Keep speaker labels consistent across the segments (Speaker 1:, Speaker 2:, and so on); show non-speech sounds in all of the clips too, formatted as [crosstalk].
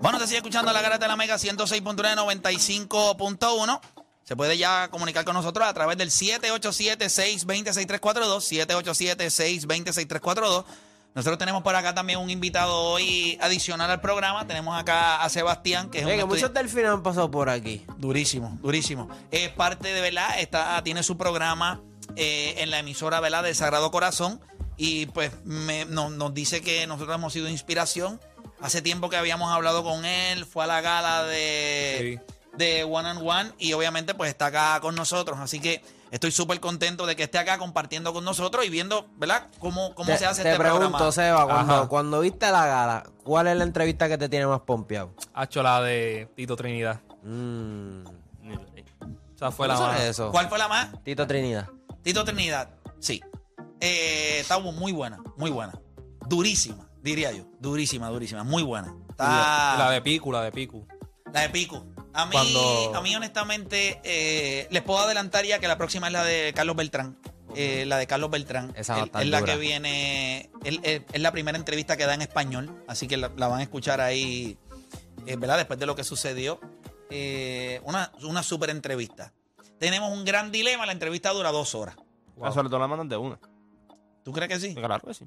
Speaker 1: Bueno, te sigue escuchando la garata de la Mega 106.9, 95.1. Se puede ya comunicar con nosotros a través del 787-620-6342. 787-620-6342. Nosotros tenemos por acá también un invitado hoy adicional al programa. Tenemos acá a Sebastián, que es un
Speaker 2: que
Speaker 1: estudi-
Speaker 2: muchos delfines han pasado por aquí.
Speaker 1: Durísimo, durísimo. Es parte de, ¿verdad? Está, tiene su programa eh, en la emisora, ¿verdad? De Sagrado Corazón. Y pues me- no- nos dice que nosotros hemos sido inspiración. Hace tiempo que habíamos hablado con él, fue a la gala de, de One and One y obviamente pues está acá con nosotros. Así que estoy súper contento de que esté acá compartiendo con nosotros y viendo, ¿verdad? Cómo, cómo
Speaker 2: te,
Speaker 1: se hace
Speaker 2: te
Speaker 1: este
Speaker 2: pregunto,
Speaker 1: programa.
Speaker 2: Seba, cuando, viste la gala, ¿cuál es la entrevista que te tiene más pompeado?
Speaker 3: Hacho la de Tito Trinidad.
Speaker 2: Mm.
Speaker 3: O sea, fue la
Speaker 2: ¿Cómo
Speaker 3: más.
Speaker 2: es eso?
Speaker 1: ¿Cuál fue la más?
Speaker 2: Tito Trinidad.
Speaker 1: Tito Trinidad, sí. Eh, está muy buena, muy buena. Durísima, diría yo. Durísima, durísima. Muy buena. Está
Speaker 3: La de Picu, la de Picu.
Speaker 1: la de Pico. A mí,
Speaker 3: Cuando-
Speaker 1: a mí honestamente, eh, les puedo adelantar ya que la próxima es la de Carlos Beltrán. Eh, la de Carlos Beltrán.
Speaker 2: Esa va a
Speaker 1: Él-
Speaker 2: estar
Speaker 1: es la
Speaker 2: dura.
Speaker 1: que viene, él- él- es la primera entrevista que da en español, así que la, la van a escuchar ahí, eh, ¿verdad? Después de lo que sucedió. Eh, una, una super entrevista. Tenemos un gran dilema, la entrevista dura dos horas.
Speaker 3: Wow.
Speaker 4: Sobre todo la mandan de una.
Speaker 1: ¿Tú crees que sí?
Speaker 4: Claro que sí.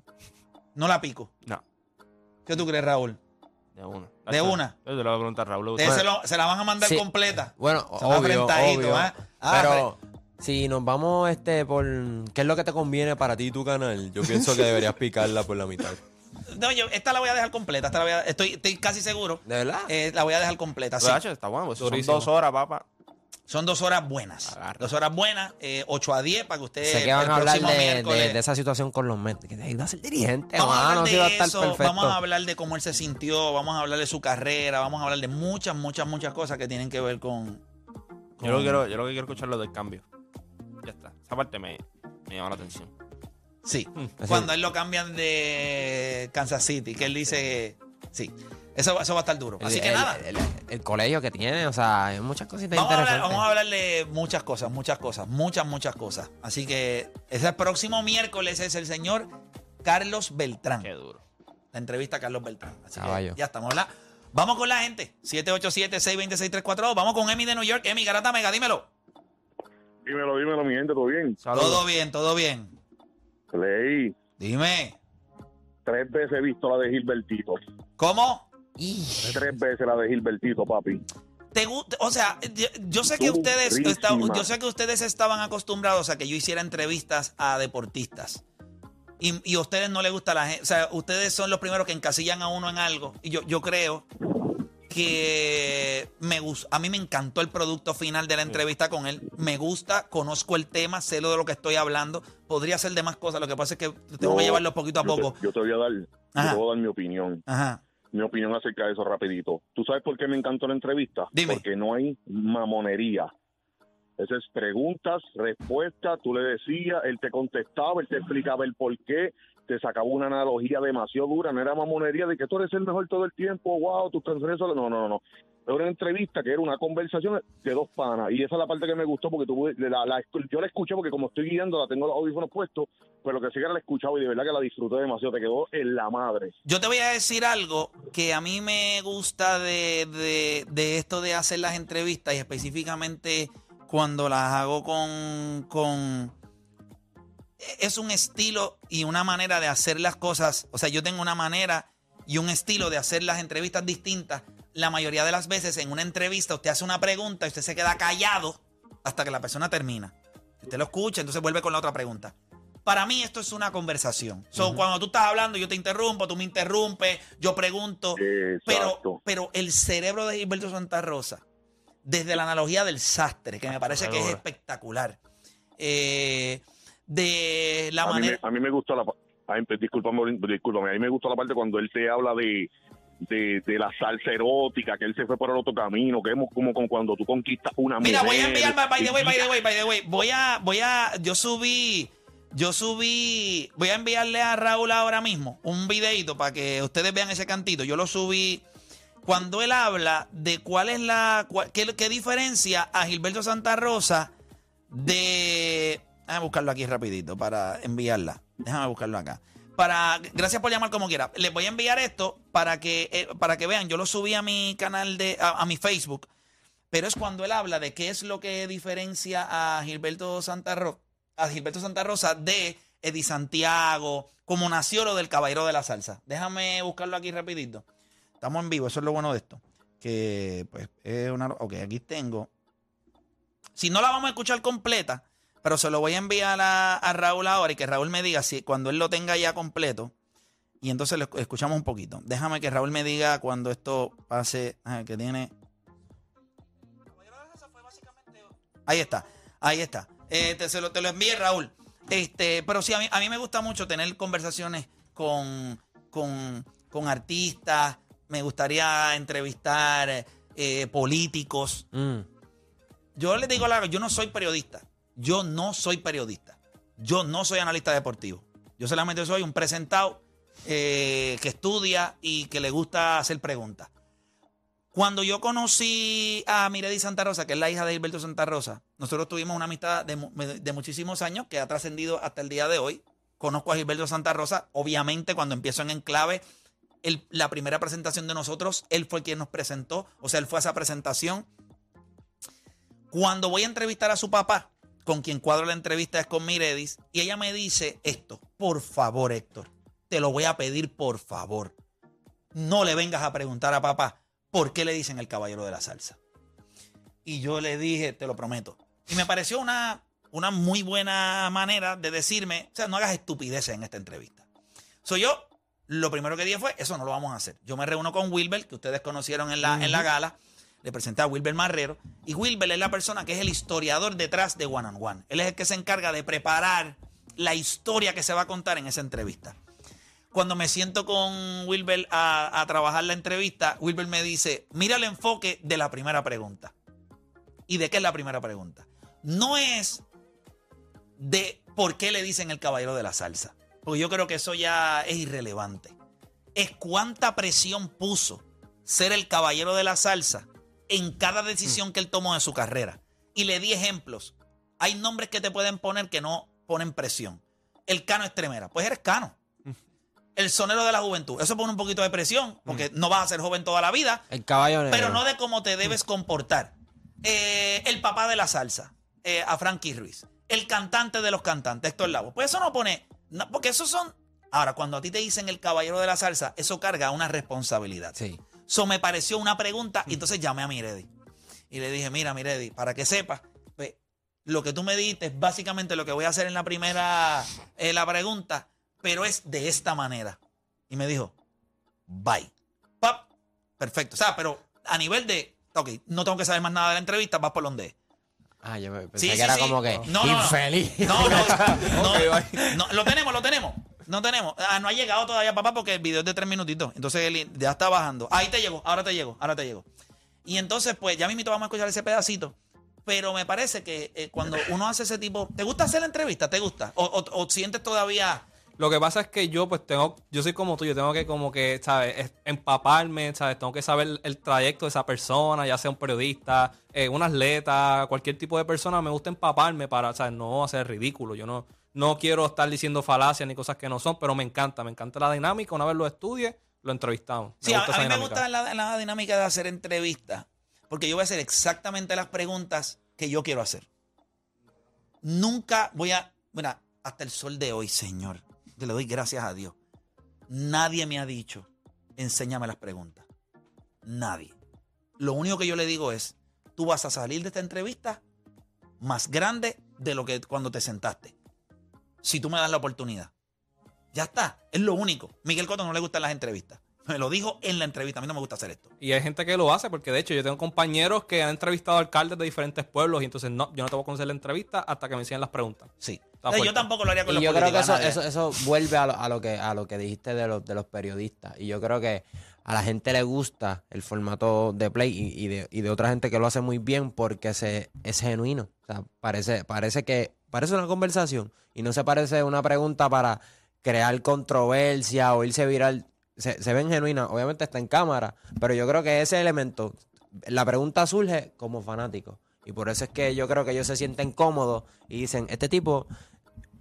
Speaker 1: No la pico.
Speaker 4: No,
Speaker 1: ¿Qué tú crees, Raúl?
Speaker 4: de una.
Speaker 1: ¿De una?
Speaker 4: Yo te lo voy a preguntar Raúl.
Speaker 1: Ustedes se, lo- se la van a mandar
Speaker 2: Sí.
Speaker 1: completa.
Speaker 2: Bueno,
Speaker 1: Se va
Speaker 2: obvio,
Speaker 1: apretadito,
Speaker 2: obvio.
Speaker 1: ¿ah? Ah,
Speaker 2: Pero si nos vamos este por qué es lo que te conviene para ti y tu canal, yo pienso que deberías picarla por la mitad.
Speaker 1: No, yo esta la voy a dejar completa. Esta la voy a- estoy, estoy casi seguro.
Speaker 2: ¿De verdad?
Speaker 1: Eh, la voy a dejar completa. sí.
Speaker 4: Está bueno. pues, son
Speaker 3: Durísimo.
Speaker 4: dos horas, papá.
Speaker 1: Son dos horas buenas.
Speaker 4: Agarra.
Speaker 1: Dos horas buenas, eh, 8 a 10 para que usted.
Speaker 2: sé que van
Speaker 1: el
Speaker 2: a hablar
Speaker 1: próximo
Speaker 2: de, de-
Speaker 1: miércoles-
Speaker 2: de esa situación con los Mets. Que te iba a ser dirigente,
Speaker 1: Vamos a hablar
Speaker 2: si iba a
Speaker 1: de
Speaker 2: estar
Speaker 1: eso,
Speaker 2: perfecto.
Speaker 1: vamos a hablar de cómo él se sintió, vamos a hablar de su carrera, vamos a hablar de muchas, muchas, muchas cosas que tienen que ver con. con-
Speaker 4: Yo lo, que quiero, yo lo que quiero escuchar es lo del cambio. Ya está. Esa parte me, me llama la atención.
Speaker 1: Sí.
Speaker 2: Así-
Speaker 1: Cuando él lo cambian de Kansas City, que él dice. Sí. Eso, eso va a estar duro. Así
Speaker 2: El-
Speaker 1: que nada.
Speaker 2: El, el colegio que tiene, o sea, hay muchas cositas
Speaker 1: Vamos a, hablar, vamos a hablar de muchas cosas, muchas cosas, muchas, muchas cosas. Así que ese próximo miércoles es el señor Carlos Beltrán.
Speaker 4: Qué duro.
Speaker 1: La entrevista a Carlos Beltrán. Así
Speaker 2: Caballo.
Speaker 1: que ya estamos, ¿verdad? Vamos con la gente. 787-626-342. Vamos con Emi de New York. Emi, Garata Mega, dímelo.
Speaker 5: Dímelo, dímelo, mi gente, ¿todo bien?
Speaker 4: Saludos.
Speaker 1: Todo bien, todo bien.
Speaker 5: Leí.
Speaker 1: Dime.
Speaker 5: Tres veces he visto la de Gilbertito.
Speaker 1: ¿Cómo?
Speaker 2: Y-
Speaker 5: Tres veces la de Gilbertito, papi.
Speaker 1: ¿Te? O sea, yo, yo sé que ustedes yo sé que ustedes estaban acostumbrados a que yo hiciera entrevistas a deportistas. Y, y a ustedes no les gusta la gente. O sea, ustedes son los primeros que encasillan a uno en algo. Y yo, yo creo que me. A mí me encantó el producto final de la entrevista con él. Me gusta, conozco el tema, sé lo de lo que estoy hablando. Podría ser de más cosas. Lo que pasa es que tengo
Speaker 5: No,
Speaker 1: que llevarlo poquito a
Speaker 5: yo te-
Speaker 1: poco.
Speaker 5: Yo te, voy a dar, yo te voy a dar mi opinión.
Speaker 1: Ajá.
Speaker 5: Mi opinión acerca de eso rapidito. ¿Tú sabes por qué me encantó la entrevista?
Speaker 1: Dime.
Speaker 5: Porque no hay mamonería. Esas es preguntas, respuestas, tú le decías, él te contestaba, él te explicaba el por qué, te sacaba una analogía demasiado dura, no era mamonería de que tú eres el mejor todo el tiempo, wow, tus canciones son... No, no, no. Era una entrevista que era una conversación de dos panas y esa es la parte que me gustó porque tú, la, la- yo la escuché porque como estoy guiando la tengo los audífonos puestos, pero lo que sí que la escuchaba y de verdad que la disfruté demasiado, te quedó en la madre.
Speaker 1: Yo te voy a decir algo que a mí me gusta de, de- de esto de hacer las entrevistas y específicamente cuando las hago con, con... Es un estilo y una manera de hacer las cosas. O sea, yo tengo una manera y un estilo de hacer las entrevistas distintas. La mayoría de las veces en una entrevista usted hace una pregunta y usted se queda callado hasta que la persona termina. Usted lo escucha, entonces vuelve con la otra pregunta. Para mí esto es una conversación. So, Cuando tú estás hablando, yo te interrumpo, tú me interrumpes, yo pregunto. Pero,
Speaker 5: Exacto.
Speaker 1: pero el cerebro de Gilberto Santa Rosa, desde la analogía del sastre, que me parece que es espectacular, eh, de la
Speaker 5: a, mí
Speaker 1: manera...
Speaker 5: me, a mí me gustó la discúlpame, discúlpame, a mí me gustó la parte cuando él te habla de, de, de la salsa erótica, que él se fue por el otro camino, que es como con cuando tú conquistas una
Speaker 1: Mira, voy a
Speaker 5: mujer.
Speaker 1: enviar, by the way, by the way, by the way, voy a, voy a, yo subí, yo subí, voy a enviarle a Raúl ahora mismo un videito para que ustedes vean ese cantito. Yo lo subí cuando él habla de cuál es la, cuál- qué, qué diferencia a Gilberto Santa Rosa de, déjame buscarlo aquí rapidito para enviarla. Déjame buscarlo acá. para, gracias por llamar como quiera. Les voy a enviar esto para que, eh, para que vean. Yo lo subí a mi canal de, a, mi Facebook. Pero es cuando él habla de qué es lo que diferencia a Gilberto Santa Rosa, a Gilberto Santa Rosa de Eddie Santiago, como nació lo del caballero de la salsa. Déjame buscarlo aquí rapidito. Estamos en vivo, eso es lo bueno de esto. Que pues es una. Ok, aquí tengo. Si no la vamos a escuchar completa, pero se lo voy a enviar a, a Raúl ahora y que Raúl me diga si cuando él lo tenga ya completo. Y entonces lo escuchamos un poquito. Déjame que Raúl me diga cuando esto pase. ah, que tiene. Ahí está, ahí está. Eh, te, se lo, te lo envié, Raúl. Este, pero sí, a mí, a mí me gusta mucho tener conversaciones con, con, con artistas. Me gustaría entrevistar eh, políticos.
Speaker 2: Mm.
Speaker 1: Yo les digo la yo no soy periodista. Yo no soy periodista. Yo no soy analista deportivo. Yo solamente soy un presentado eh, que estudia y que le gusta hacer preguntas. Cuando yo conocí a Miredi Santa Rosa, que es la hija de Gilberto Santa Rosa, nosotros tuvimos una amistad de, mu- de muchísimos años que ha trascendido hasta el día de hoy. Conozco a Gilberto Santa Rosa, obviamente cuando empiezo en Enclave, la primera presentación de nosotros, él fue quien nos presentó, o sea, él fue a esa presentación. Cuando voy a entrevistar a su papá, con quien cuadro la entrevista es con Miredis, y ella me dice esto, por favor Héctor, te lo voy a pedir por favor. No le vengas a preguntar a papá por qué le dicen el caballero de la salsa. Y yo le dije, te lo prometo. Y me pareció una, una muy buena manera de decirme, o sea, no hagas estupideces en esta entrevista. Soy yo, lo primero que dije fue, eso no lo vamos a hacer. Yo me reúno con Wilber, que ustedes conocieron en la, en la gala. Le presenté a Wilber Marrero. Y Wilber es la persona que es el historiador detrás de One on One. Él es el que se encarga de preparar la historia que se va a contar en esa entrevista. Cuando me siento con Wilber a, a trabajar la entrevista, Wilber me dice, mira el enfoque de la primera pregunta. ¿Y de qué es la primera pregunta? No es de por qué le dicen el caballero de la salsa. Porque yo creo que eso ya es irrelevante. Es cuánta presión puso ser el caballero de la salsa en cada decisión que él tomó en su carrera. Y le di ejemplos. Hay nombres que te pueden poner que no ponen presión. El Cano Estremera. Pues eres Cano. El sonero de la juventud. Eso pone un poquito de presión, porque no vas a ser joven toda la vida,
Speaker 2: El caballo negro.
Speaker 1: pero no de cómo te debes comportar. Eh, el papá de la salsa, eh, a Frankie Ruiz. El cantante de los cantantes, Héctor Lavoe. Pues eso no pone. no, porque esos son. Ahora, cuando a ti te dicen el caballero de la salsa, eso carga una responsabilidad.
Speaker 2: Sí.
Speaker 1: Eso me pareció una pregunta y entonces llamé a Miredi. Y le dije, mira, Miredi, para que sepas, pues, lo que tú me diste es básicamente lo que voy a hacer en la primera eh, la pregunta, pero es de esta manera. Y me dijo, bye. Pap, perfecto. O sea, pero a nivel de, ok, no tengo que saber más nada de la entrevista, vas por donde es.
Speaker 2: Ah, yo pensé
Speaker 1: Sí,
Speaker 2: que
Speaker 1: sí,
Speaker 2: era
Speaker 1: sí.
Speaker 2: como que
Speaker 1: No, no, no.
Speaker 2: infeliz.
Speaker 1: No, no, [laughs] no, no, lo tenemos, lo tenemos. No tenemos. Ah, no ha llegado todavía, papá, porque el video es de tres minutitos. Entonces él ya está bajando. Ahí te llegó, ahora te llegó, ahora te llegó. Y entonces, pues, ya mismito vamos a escuchar ese pedacito. Pero me parece que eh, cuando uno hace ese tipo. ¿Te gusta hacer la entrevista? ¿Te gusta? ¿O, o- o sientes todavía.?
Speaker 3: Lo que pasa es que yo, pues, tengo, yo soy como tú, yo tengo que como que, ¿sabes? Es- Empaparme, ¿sabes? Tengo que saber el trayecto de esa persona, ya sea un periodista, eh, un atleta, cualquier tipo de persona, me gusta empaparme para, ¿sabes? No hacer ridículo. Yo no, no quiero estar diciendo falacias ni cosas que no son, pero me encanta, me encanta la dinámica. Una vez lo estudie, lo entrevistamos.
Speaker 1: Sí, a, mí me gusta la, la dinámica de hacer entrevistas. Porque yo voy a hacer exactamente las preguntas que yo quiero hacer. Nunca voy a. Mira, hasta el sol de hoy, Señor. Te le doy gracias a Dios. Nadie me ha dicho, enséñame las preguntas. Nadie. Lo único que yo le digo es, tú vas a salir de esta entrevista más grande de lo que cuando te sentaste. Si tú me das la oportunidad. Ya está. Es lo único. Miguel Cotto no le gustan las entrevistas. Me lo dijo en la entrevista. A mí no me gusta hacer esto.
Speaker 3: Y hay gente que lo hace, porque de hecho yo tengo compañeros que han entrevistado alcaldes de diferentes pueblos y entonces no, yo no te voy a conocer la entrevista hasta que me enseñen las preguntas.
Speaker 1: Sí. Sea, yo
Speaker 3: fuerte.
Speaker 1: tampoco lo haría con
Speaker 2: Y
Speaker 1: los
Speaker 2: yo creo que eso, eso, eso vuelve a lo, a lo que a lo que dijiste de los, de los periodistas. Y yo creo que a la gente le gusta el formato de play y, y de, y de otra gente que lo hace muy bien porque se, es genuino. O sea, parece, parece que parece una conversación y no se parece una pregunta para crear controversia o irse viral. Se, se ven genuinas. Obviamente está en cámara, pero yo creo que ese elemento, la pregunta surge como fanático. Y por eso es que yo creo que ellos se sienten cómodos y dicen, este tipo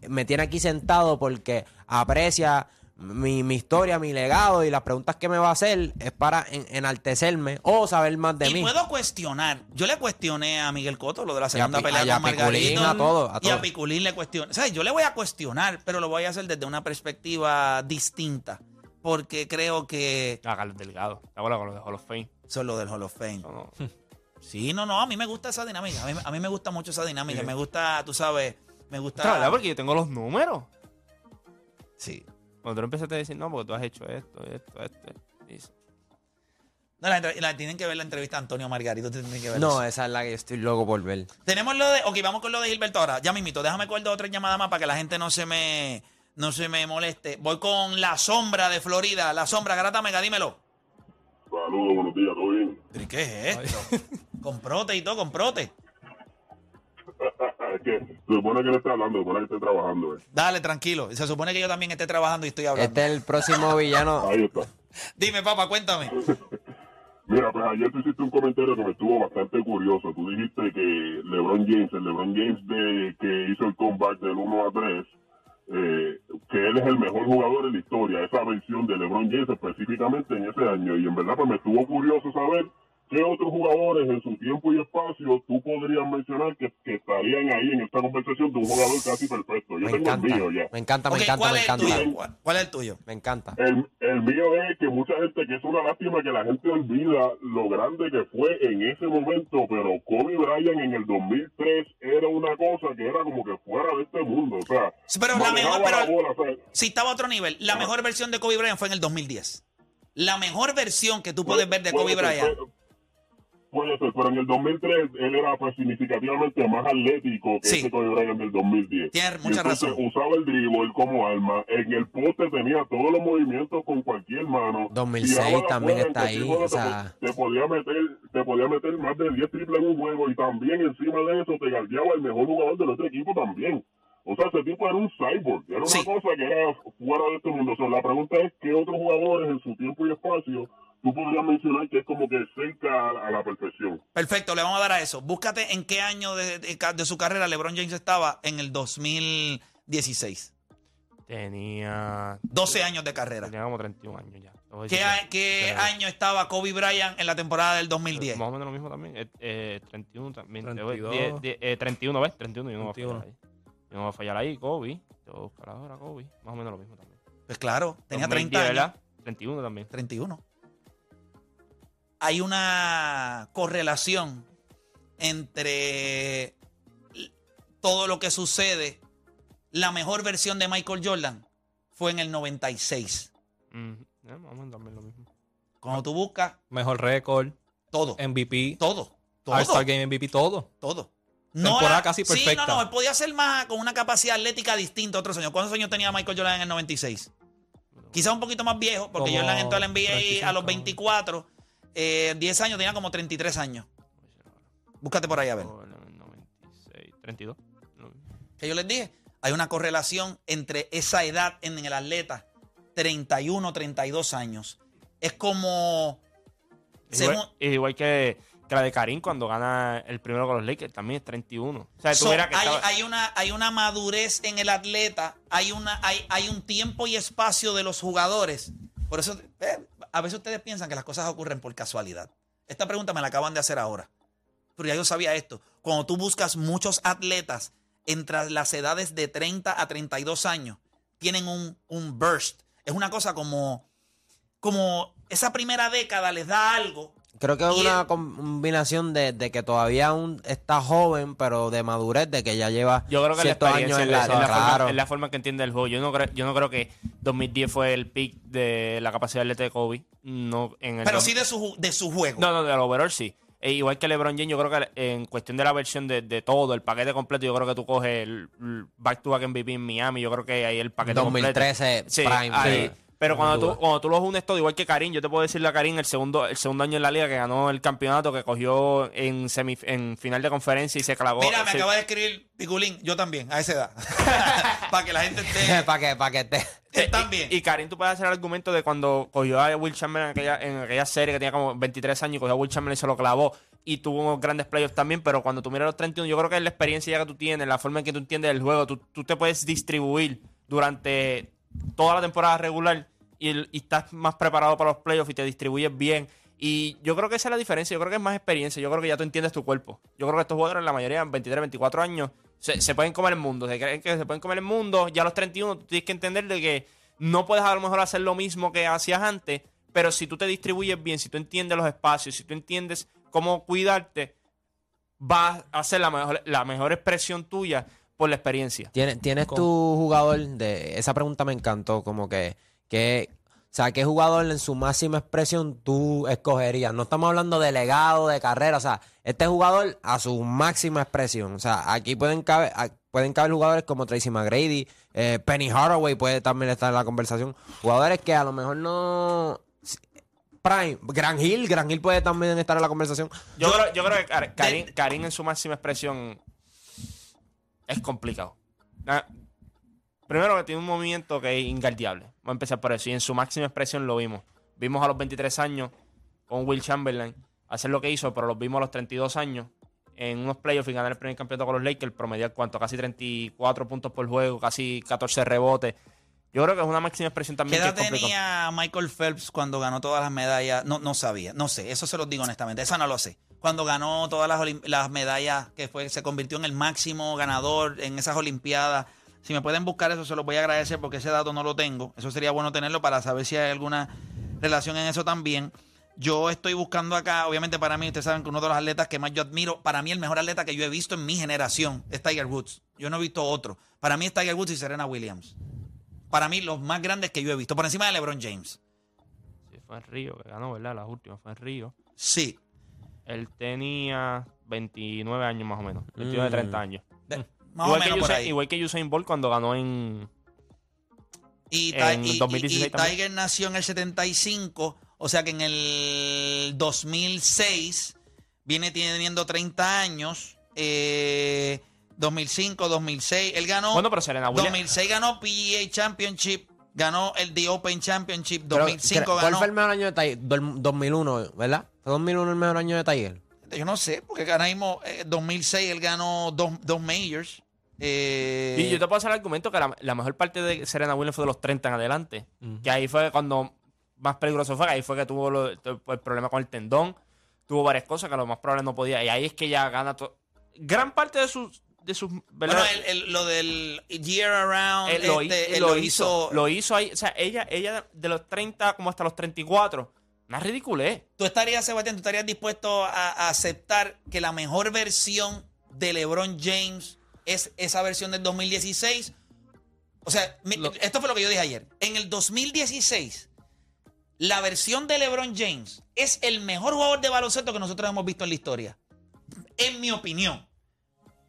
Speaker 2: me tiene aquí sentado porque aprecia mi, mi historia, mi legado y las preguntas que me va a hacer es para en- enaltecerme o saber más de
Speaker 1: y
Speaker 2: mí.
Speaker 1: puedo cuestionar. Yo le cuestioné a Miguel Coto lo de la
Speaker 2: Y a
Speaker 1: segunda
Speaker 2: Pi-
Speaker 1: pelea
Speaker 2: y a
Speaker 1: con Margarito.
Speaker 2: A todo, a
Speaker 1: Y a. Piculín le cuestioné. O sea, yo le voy a cuestionar, pero lo voy a hacer desde una perspectiva distinta. Porque creo que
Speaker 4: A Carlos Delgado. ¿Te acuerdas con lo de Hall of Fame?
Speaker 1: son lo del Hall of Fame.
Speaker 4: No, no. [laughs]
Speaker 1: Sí, no, no, a mí me gusta esa dinámica. A mí, a mí me gusta mucho esa dinámica. Me gusta, tú sabes, me gusta.
Speaker 4: Verdad, porque yo tengo los números.
Speaker 1: Sí.
Speaker 4: Cuando tú empezaste a decir, no, porque tú has hecho esto, esto, esto. y dice,
Speaker 1: No, la, tienen que ver la entrevista a Antonio Margarito. Tienen que ver
Speaker 2: No,
Speaker 1: eso.
Speaker 2: esa es la que yo estoy loco por ver.
Speaker 1: Tenemos lo de. Ok, vamos con lo de Gilberto ahora. Ya mismito, déjame coger dos o tres llamadas más para que la gente no se me. No se me moleste. Voy con la sombra de Florida. La sombra, Garata Mega, dímelo.
Speaker 5: Saludos, buenos días, ¿todo bien?
Speaker 1: ¿Pero y qué es esto? con prote y todo, con prote.
Speaker 5: Es que se supone que no esté hablando, se supone que esté trabajando. eh.
Speaker 1: Dale, tranquilo. Se supone que yo también esté trabajando y estoy hablando.
Speaker 2: Este es el próximo villano. [laughs]
Speaker 5: Ahí está.
Speaker 1: Dime, papá, cuéntame. [laughs]
Speaker 5: Mira, pues ayer tú hiciste un comentario que me estuvo bastante curioso. Tú dijiste que LeBron James, el LeBron James de, que hizo el comeback del 1 a 3, eh, que él es el mejor jugador en la historia, esa versión de LeBron James específicamente en ese año. Y en verdad pues me estuvo curioso saber qué otros jugadores en su tiempo y espacio tú podrías mencionar que, que estarían ahí en esta conversación de un jugador casi perfecto. Yo
Speaker 2: Me
Speaker 5: tengo
Speaker 2: encanta.
Speaker 5: el mío ya.
Speaker 2: Me encanta, me encanta,
Speaker 1: ¿cuál
Speaker 2: me
Speaker 1: el
Speaker 2: encanta.
Speaker 1: tuyo? ¿Cuál, cuál es el tuyo?
Speaker 2: Me encanta.
Speaker 5: El, el mío es que mucha gente, que es una lástima que la gente olvida lo grande que fue en ese momento, pero Kobe Bryant en el 2003 era una cosa que era como que fuera de este mundo, o sea,
Speaker 1: Sí, pero la mejor- pero-
Speaker 5: la bola, o sea,
Speaker 1: Si estaba a otro nivel, la mejor versión de Kobe Bryant fue en el 2010. La mejor versión que tú puedes ver de Kobe Bryant.
Speaker 5: Puede ser, pero en el 2003 él era pues, significativamente más atlético que
Speaker 1: Sí.
Speaker 5: ese Kobe Bryant del 2010.
Speaker 1: Tienes
Speaker 5: Y
Speaker 1: mucha razón.
Speaker 5: Usaba el dribble como arma. En el poste tenía todos los movimientos con cualquier mano.
Speaker 2: 2006
Speaker 5: Tiraba de
Speaker 2: también está ahí, o sea-
Speaker 5: te, podía meter, te podía meter más de 10 triples en un juego y también encima de eso te guardiaba el mejor jugador del otro equipo también. O sea, ese tipo era un cyborg, era una cosa que era fuera de este mundo. O sea, la pregunta es qué otros jugadores en su tiempo y espacio tú podrías mencionar que es como que cerca a, a la perfección.
Speaker 1: Perfecto, le vamos a dar a eso. Búscate en qué año de, de de su carrera LeBron James estaba en el 2016.
Speaker 4: Tenía,
Speaker 1: 12 años de carrera.
Speaker 4: tenía como 31 años ya.
Speaker 1: ¿Qué, a- qué año estaba Kobe Bryant en la temporada del 2010?
Speaker 4: Más o menos lo mismo también. Eh, eh, 31 también. te voy-
Speaker 3: 32.
Speaker 4: die- die- eh, 31, ¿ves? 31. Yo no voy a
Speaker 3: 31.
Speaker 4: fallar ahí. Yo no voy a fallar ahí. Kobe. Te voy a buscar ahora, Kobe. Más o menos lo mismo también.
Speaker 1: Pues claro, tenía
Speaker 4: 2010,
Speaker 1: 30 años.
Speaker 4: ¿verdad? 31 también.
Speaker 1: 31. Hay una correlación entre todo lo que sucede. La mejor versión de Michael Jordan fue en el 96.
Speaker 4: Mm, eh, más o menos también lo mismo.
Speaker 1: Cuando tú buscas
Speaker 3: Mejor récord,
Speaker 1: todo,
Speaker 3: MVP,
Speaker 1: todo, todo,
Speaker 3: All-Star Game MVP, todo.
Speaker 1: todo.
Speaker 3: Temporada
Speaker 1: era-
Speaker 3: casi
Speaker 1: Sí,
Speaker 3: perfecta.
Speaker 1: no, no, él podía ser más con una capacidad atlética distinta a otros años. ¿Cuántos años tenía Michael Jordan en el 96? Quizás un poquito más viejo, porque
Speaker 3: Como
Speaker 1: Jordan entró al NBA a los
Speaker 3: 35.
Speaker 1: 24. Eh, 10 años, tenía como 33 años. Búscate por ahí a ver.
Speaker 4: Oh, en el 96, 32. lo mismo.
Speaker 1: que yo les dije, hay una correlación entre esa edad en el atleta, 31, 32 años. Es como...
Speaker 4: Es igual, igual que, que la de Karim cuando gana el primero con los Lakers. También es 31. O sea,
Speaker 1: So,
Speaker 4: que
Speaker 1: hay,
Speaker 4: estaba-
Speaker 1: hay una, hay una madurez en el atleta, hay, una, hay, hay un tiempo y espacio de los jugadores. Por eso, eh, a veces ustedes piensan que las cosas ocurren por casualidad. Esta pregunta me la acaban de hacer ahora. Pero ya yo sabía esto. Cuando tú buscas muchos atletas entre las edades de 30 a 32 años, tienen un, un burst. Es una cosa como, como esa primera década les da algo.
Speaker 2: Creo que es
Speaker 1: Y
Speaker 2: una
Speaker 1: él-
Speaker 2: combinación de, de que todavía aún está joven, pero de madurez, de que ya lleva
Speaker 4: Yo creo que la experiencia
Speaker 2: años en la,
Speaker 4: es la
Speaker 2: claro.
Speaker 4: forma, es la forma que entiende el juego. Yo no creo, yo no creo que 2010 fue el peak de la capacidad del de Kobe. No, en el
Speaker 1: Pero
Speaker 4: dos-
Speaker 1: sí de su, de su juego.
Speaker 4: No, no, del overall sí. E igual que LeBron James, yo creo que en cuestión de la versión de, de todo, el paquete completo, yo creo que tú coges el, el back to back MVP en Miami, yo creo que ahí el paquete
Speaker 2: 2013
Speaker 4: completo. Sí,
Speaker 2: prime.
Speaker 4: ahí.
Speaker 2: sí.
Speaker 4: Pero cuando
Speaker 2: duda.
Speaker 4: tú, cuando tú lo unes todo, igual que Karim, yo te puedo decirle a Karim el segundo, el segundo año en la liga que ganó el campeonato, que cogió en semif- en final de conferencia y se clavó.
Speaker 1: Mira, me
Speaker 4: se-
Speaker 1: acaba de escribir Piculín, yo también, a esa edad. [laughs] Para que la gente esté. [laughs]
Speaker 2: para que, para que esté.
Speaker 1: están
Speaker 4: y,
Speaker 1: bien.
Speaker 4: Y Karim, tú puedes hacer el argumento de cuando cogió a Will Chamberlain en aquella, en aquella serie que tenía como 23 años, cogió a Will Chamberlain y se lo clavó. Y tuvo unos grandes playoffs también, pero cuando tú miras los 31, yo creo que es la experiencia ya que tú tienes, la forma en que tú entiendes el juego, tú, tú te puedes distribuir durante toda la temporada regular y, el- y estás más preparado para los playoffs y te distribuyes bien. Y yo creo que esa es la diferencia. Yo creo que es más experiencia. Yo creo que ya tú entiendes tu cuerpo. Yo creo que estos jugadores, la mayoría, 23, 24 años, se, se pueden comer el mundo. Se creen que se pueden comer el mundo. Ya a los 31 tú tienes que entender de que no puedes a lo mejor hacer lo mismo que hacías antes, pero si tú te distribuyes bien, si tú entiendes los espacios, si tú entiendes cómo cuidarte, vas a hacer la mejor, la mejor expresión tuya por la experiencia.
Speaker 2: ¿Tienes, tienes tu jugador de. Esa pregunta me encantó, como que. Que o sea, ¿qué jugador en su máxima expresión tú escogerías? No estamos hablando de legado, de carrera. O sea, este jugador a su máxima expresión. O sea, aquí pueden caber, pueden caber jugadores como Tracy McGrady, eh, Penny Hardaway puede también estar en la conversación. Jugadores que a lo mejor no. Prime, Gran Hill, Gran Hill puede también estar en la conversación.
Speaker 4: Yo, creo, yo creo que Kar- Karim, Karim en su máxima expresión es complicado. Ah, Primero que tiene un movimiento que es inguardiable. Vamos a empezar por eso. Y en su máxima expresión lo vimos. Vimos a los 23 años con Will Chamberlain hacer lo que hizo, pero los vimos a los 32 años en unos playoffs y ganar el primer campeonato con los Lakers, promediar cuánto, casi 34 puntos por juego, casi 14 rebotes. Yo creo que es una máxima expresión
Speaker 1: ¿Qué
Speaker 4: también que
Speaker 1: edad
Speaker 4: es complicado.
Speaker 1: tenía Michael Phelps cuando ganó todas las medallas? No, no sabía, no sé, eso se los digo honestamente, esa no lo sé. Cuando ganó todas las, las medallas, que fue, se convirtió en el máximo ganador en esas Olimpiadas. Si me pueden buscar eso, se los voy a agradecer porque ese dato no lo tengo. Eso sería bueno tenerlo para saber si hay alguna relación en eso también. Yo estoy buscando acá, obviamente para mí, ustedes saben que uno de los atletas que más yo admiro, para mí el mejor atleta que yo he visto en mi generación es Tiger Woods. Yo no he visto otro. Para mí es Tiger Woods y Serena Williams. Para mí los más grandes que yo he visto, por encima de LeBron James.
Speaker 4: Sí, fue en Río que ganó, ¿verdad? Las últimas fue en Río.
Speaker 1: Sí.
Speaker 4: Él tenía 29 años más o menos. 29, 30 años.
Speaker 1: Más
Speaker 4: Igual
Speaker 1: o
Speaker 4: que,
Speaker 1: menos por
Speaker 4: Usain,
Speaker 1: ahí.
Speaker 4: igual que Usain Bolt cuando ganó en...
Speaker 1: Y,
Speaker 4: en
Speaker 1: y-
Speaker 4: 2016
Speaker 1: y- y
Speaker 4: también.
Speaker 1: Tiger nació en el 75, o sea que en el 2006 viene teniendo 30 años. Eh, 2005, 2006. Él ganó.
Speaker 4: Bueno, pero Serena Williams...
Speaker 1: 2006 ganó PGA Championship. Ganó el The Open Championship.
Speaker 2: Pero,
Speaker 1: 2005
Speaker 2: ¿Cuál
Speaker 1: ganó.
Speaker 2: fue el mejor año de Tiger? Dol- 2001, ¿verdad? ¿Fue 2001 el mejor año de Tiger?
Speaker 1: Yo no sé, porque ahora mismo, eh, 2006 él ganó dos, dos majors. Eh,
Speaker 4: Y yo te puedo hacer el argumento que la, la mejor parte de Serena Williams fue de los 30 en adelante. Que ahí fue cuando más peligroso fue. que Ahí fue que tuvo lo- el problema con el tendón. Tuvo varias cosas que a lo más probable no podía. Y ahí es que ya gana todo. Gran parte de sus. De sus ¿verdad?
Speaker 1: bueno, el- el- lo del Year Around,
Speaker 4: Él
Speaker 1: este,
Speaker 4: él lo hizo, Lo hizo ahí. O sea, ella, ella de los 30 como hasta los 34. Una ridiculez.
Speaker 1: ¿Tú estarías, Sebastián, tú estarías dispuesto a, a aceptar que la mejor versión de LeBron James es esa versión del 2016? O sea,
Speaker 3: Lo-
Speaker 1: esto fue lo que yo dije ayer. En el 2016, la versión de LeBron James es el mejor jugador de baloncesto que nosotros hemos visto en la historia. En mi opinión.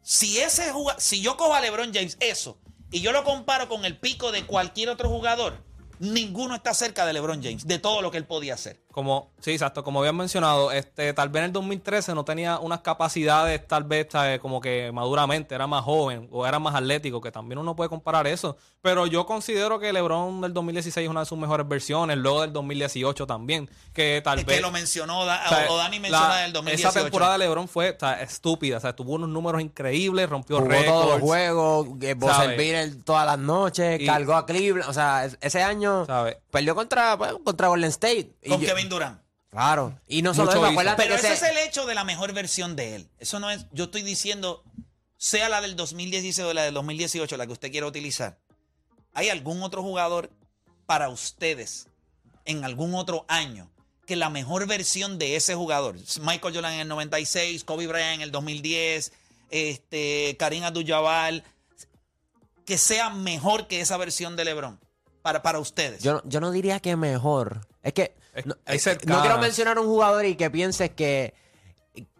Speaker 1: Si, ese si yo cojo a LeBron James eso y yo lo comparo con el pico de cualquier otro jugador, ninguno está cerca de LeBron James, de todo lo que él podía hacer.
Speaker 3: Como, sí, exacto, como habían mencionado, este, tal vez en el 2013 no tenía unas capacidades, tal vez eh, como que maduramente, era más joven o era más atlético, que también uno puede comparar eso. Pero yo considero que LeBron del 2016 es una de sus mejores versiones, luego del 2018 también, que tal
Speaker 1: Es
Speaker 3: vez...
Speaker 1: que lo mencionó, Da-
Speaker 3: o
Speaker 1: o Dani menciona
Speaker 3: la-
Speaker 1: del 2018.
Speaker 3: Esa temporada de LeBron fue estúpida, o sea, tuvo unos números increíbles, rompió
Speaker 2: Jugó todos los
Speaker 3: récords,
Speaker 2: juegos, eh, todas las noches,
Speaker 3: Y-
Speaker 2: cargó a Cleveland. O sea, es- ese año
Speaker 3: ¿sabes?
Speaker 2: perdió contra, pues, contra Golden State. Y
Speaker 1: con
Speaker 2: yo-
Speaker 1: Kevin Durant.
Speaker 2: Claro. Y no solo
Speaker 3: Mucho
Speaker 2: eso,
Speaker 3: hizo.
Speaker 2: acuérdate
Speaker 1: Pero
Speaker 2: que
Speaker 1: ese es el hecho de la mejor versión de él. Eso no es, yo estoy diciendo, sea la del 2016 o la del 2018, la que usted quiera utilizar. ¿Hay algún otro jugador para ustedes en algún otro año que la mejor versión de ese jugador, Michael Jordan en el 96, Kobe Bryant en el 2010, este, Karim Abdul-Jabbar, que sea mejor que esa versión de LeBron para, para ustedes?
Speaker 2: Yo, no- yo no diría que mejor. Es que no, eh, no quiero mencionar un jugador y que pienses que,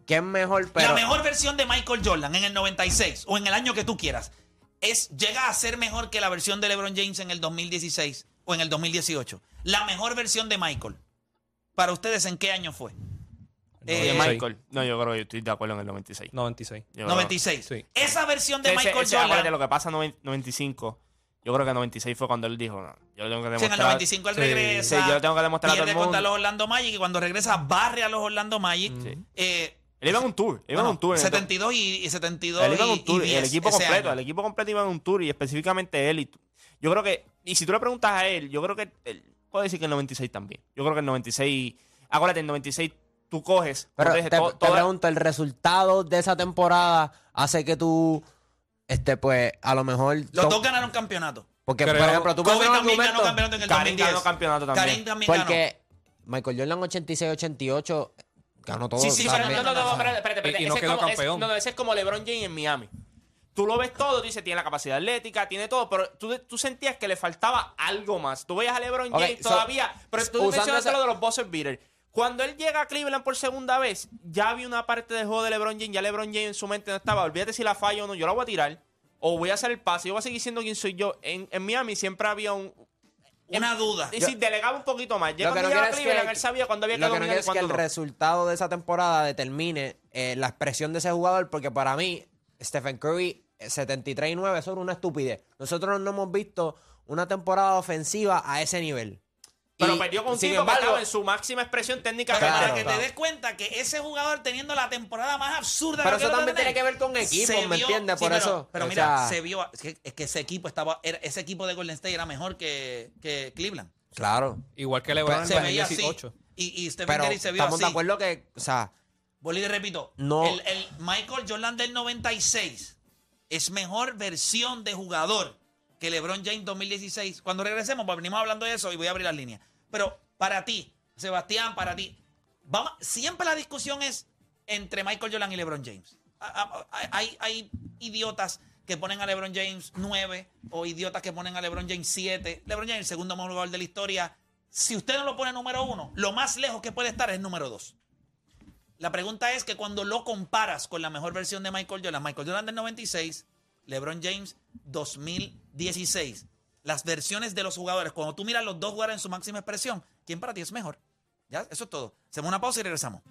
Speaker 2: que es mejor, pero...
Speaker 1: La mejor versión de Michael Jordan en el 96 o en el año que tú quieras es llega a ser mejor que la versión de LeBron James en el 2016 o en el 2018. La mejor versión de Michael. Para ustedes, ¿en qué año fue?
Speaker 4: Eh,
Speaker 1: Eh,
Speaker 4: Michael. No, yo creo que yo estoy de acuerdo en el 96.
Speaker 3: 96.
Speaker 4: Yo creo-
Speaker 1: 96.
Speaker 3: Sí.
Speaker 1: Esa versión de
Speaker 4: Ese-
Speaker 1: Michael
Speaker 4: ese,
Speaker 1: Jordan.
Speaker 4: lo que pasa en noven- 95. Yo creo que 96 fue cuando él dijo, no, yo tengo que
Speaker 1: sí, en
Speaker 4: demostrar.
Speaker 1: el 95 él
Speaker 3: Sí.
Speaker 1: regresa.
Speaker 4: Sí, yo tengo que demostrar a todo el mundo.
Speaker 1: contra los Orlando Magic y cuando regresa barre a los Orlando Magic.
Speaker 3: Sí.
Speaker 1: Eh,
Speaker 4: Él iba en un tour. Él iba en un tour. en el-
Speaker 1: 72 y, y 72
Speaker 4: Él iba en
Speaker 1: y-
Speaker 4: un tour.
Speaker 1: y
Speaker 4: y el
Speaker 1: 10
Speaker 4: equipo completo.
Speaker 1: año.
Speaker 4: El equipo completo iba en un tour y específicamente él. Y Yo creo que, y si tú le preguntas a él, yo creo que él puede decir que el 96 también. Yo creo que el 96, acuérdate, el 96 tú coges.
Speaker 2: Pero te,
Speaker 4: dije,
Speaker 2: te pregunto, ¿el resultado de esa temporada hace que tú, este, pues, a lo mejor...
Speaker 1: Los dos ganaron campeonato.
Speaker 2: Porque,
Speaker 3: Creo-
Speaker 2: por ejemplo, tú
Speaker 1: Kobe también ganó
Speaker 2: argumento...
Speaker 1: campeonato en el
Speaker 4: Karim
Speaker 1: 2010.
Speaker 4: ganó campeonato también.
Speaker 1: Karim también ganó.
Speaker 2: Porque Michael Jordan 86-88 ganó todo.
Speaker 1: Sí, sí, pero
Speaker 4: no, no, no, espérate, espérate, espérate.
Speaker 3: Y- y no
Speaker 4: Ese es
Speaker 3: quedó
Speaker 4: como-
Speaker 3: campeón.
Speaker 4: no, no, ese es como LeBron James en Miami. Tú lo ves todo, dices, tiene la capacidad atlética, tiene todo, pero tú, tú sentías que le faltaba algo más. Tú veías a LeBron
Speaker 2: Ok,
Speaker 4: James
Speaker 2: so-
Speaker 4: todavía, pero tú
Speaker 2: usando
Speaker 4: mencionaste
Speaker 2: esa-
Speaker 4: lo de los buzzer beaters. Cuando él llega a Cleveland por segunda vez, ya había una parte del juego de LeBron James, ya LeBron James en su mente no estaba, olvídate si la fallo o no, yo la voy a tirar, o voy a hacer el pase, yo voy a seguir siendo quien soy yo. En, en Miami siempre había un...
Speaker 1: Una duda.
Speaker 4: Y si delegaba un poquito más. Ya
Speaker 2: Lo que
Speaker 4: cuando
Speaker 2: no
Speaker 4: llegaba a Cleveland,
Speaker 2: que-
Speaker 4: él sabía cuándo había que
Speaker 2: Lo que no es que el
Speaker 4: no.
Speaker 2: resultado de esa temporada determine eh, la expresión de ese jugador, porque para mí, Stephen Curry, eh, 73 y 9, eso era una estupidez. Nosotros no hemos visto una temporada ofensiva a ese nivel.
Speaker 4: Pero
Speaker 2: Y,
Speaker 4: perdió con un que estaba en su máxima expresión técnica.
Speaker 1: Pero
Speaker 2: Claro.
Speaker 1: para que te des cuenta que ese jugador teniendo la temporada más absurda
Speaker 2: Pero
Speaker 1: que
Speaker 2: eso también tiene que ver con equipos,
Speaker 1: se
Speaker 2: ¿me
Speaker 1: vio-
Speaker 2: entiendes?
Speaker 1: sí,
Speaker 2: Por
Speaker 1: pero-
Speaker 2: eso,
Speaker 1: Pero mira,
Speaker 2: sea-
Speaker 1: se vio es que, es que ese equipo estaba era- ese equipo de Golden State era mejor que, que Cleveland.
Speaker 2: Claro.
Speaker 3: Igual que LeBron en
Speaker 1: se
Speaker 3: el
Speaker 1: veía así.
Speaker 3: 2018.
Speaker 1: Y, y Stephen Curry se vio
Speaker 2: estamos
Speaker 1: así.
Speaker 2: de acuerdo que, o sea,
Speaker 1: Bolí, repito,
Speaker 2: No.
Speaker 1: el, el Michael Jordan del 96 es mejor versión de jugador que LeBron James 2016. Cuando regresemos, pues venimos hablando de eso y voy a abrir las líneas. Pero para ti, Sebastián, para ti, siempre la discusión es entre Michael Jordan y LeBron James. A- a- a- Hay, hay idiotas que ponen a LeBron James 9 o idiotas que ponen a LeBron James 7. LeBron James, el segundo mejor jugador de la historia. Si usted no lo pone número uno, lo más lejos que puede estar es número 2. La pregunta es que cuando lo comparas con la mejor versión de Michael Jordan, Michael Jordan del 96, LeBron James 2016, las versiones de los jugadores, cuando tú miras los dos jugadores en su máxima expresión, ¿quién para ti es mejor? Ya, eso es todo. Hacemos una pausa y regresamos.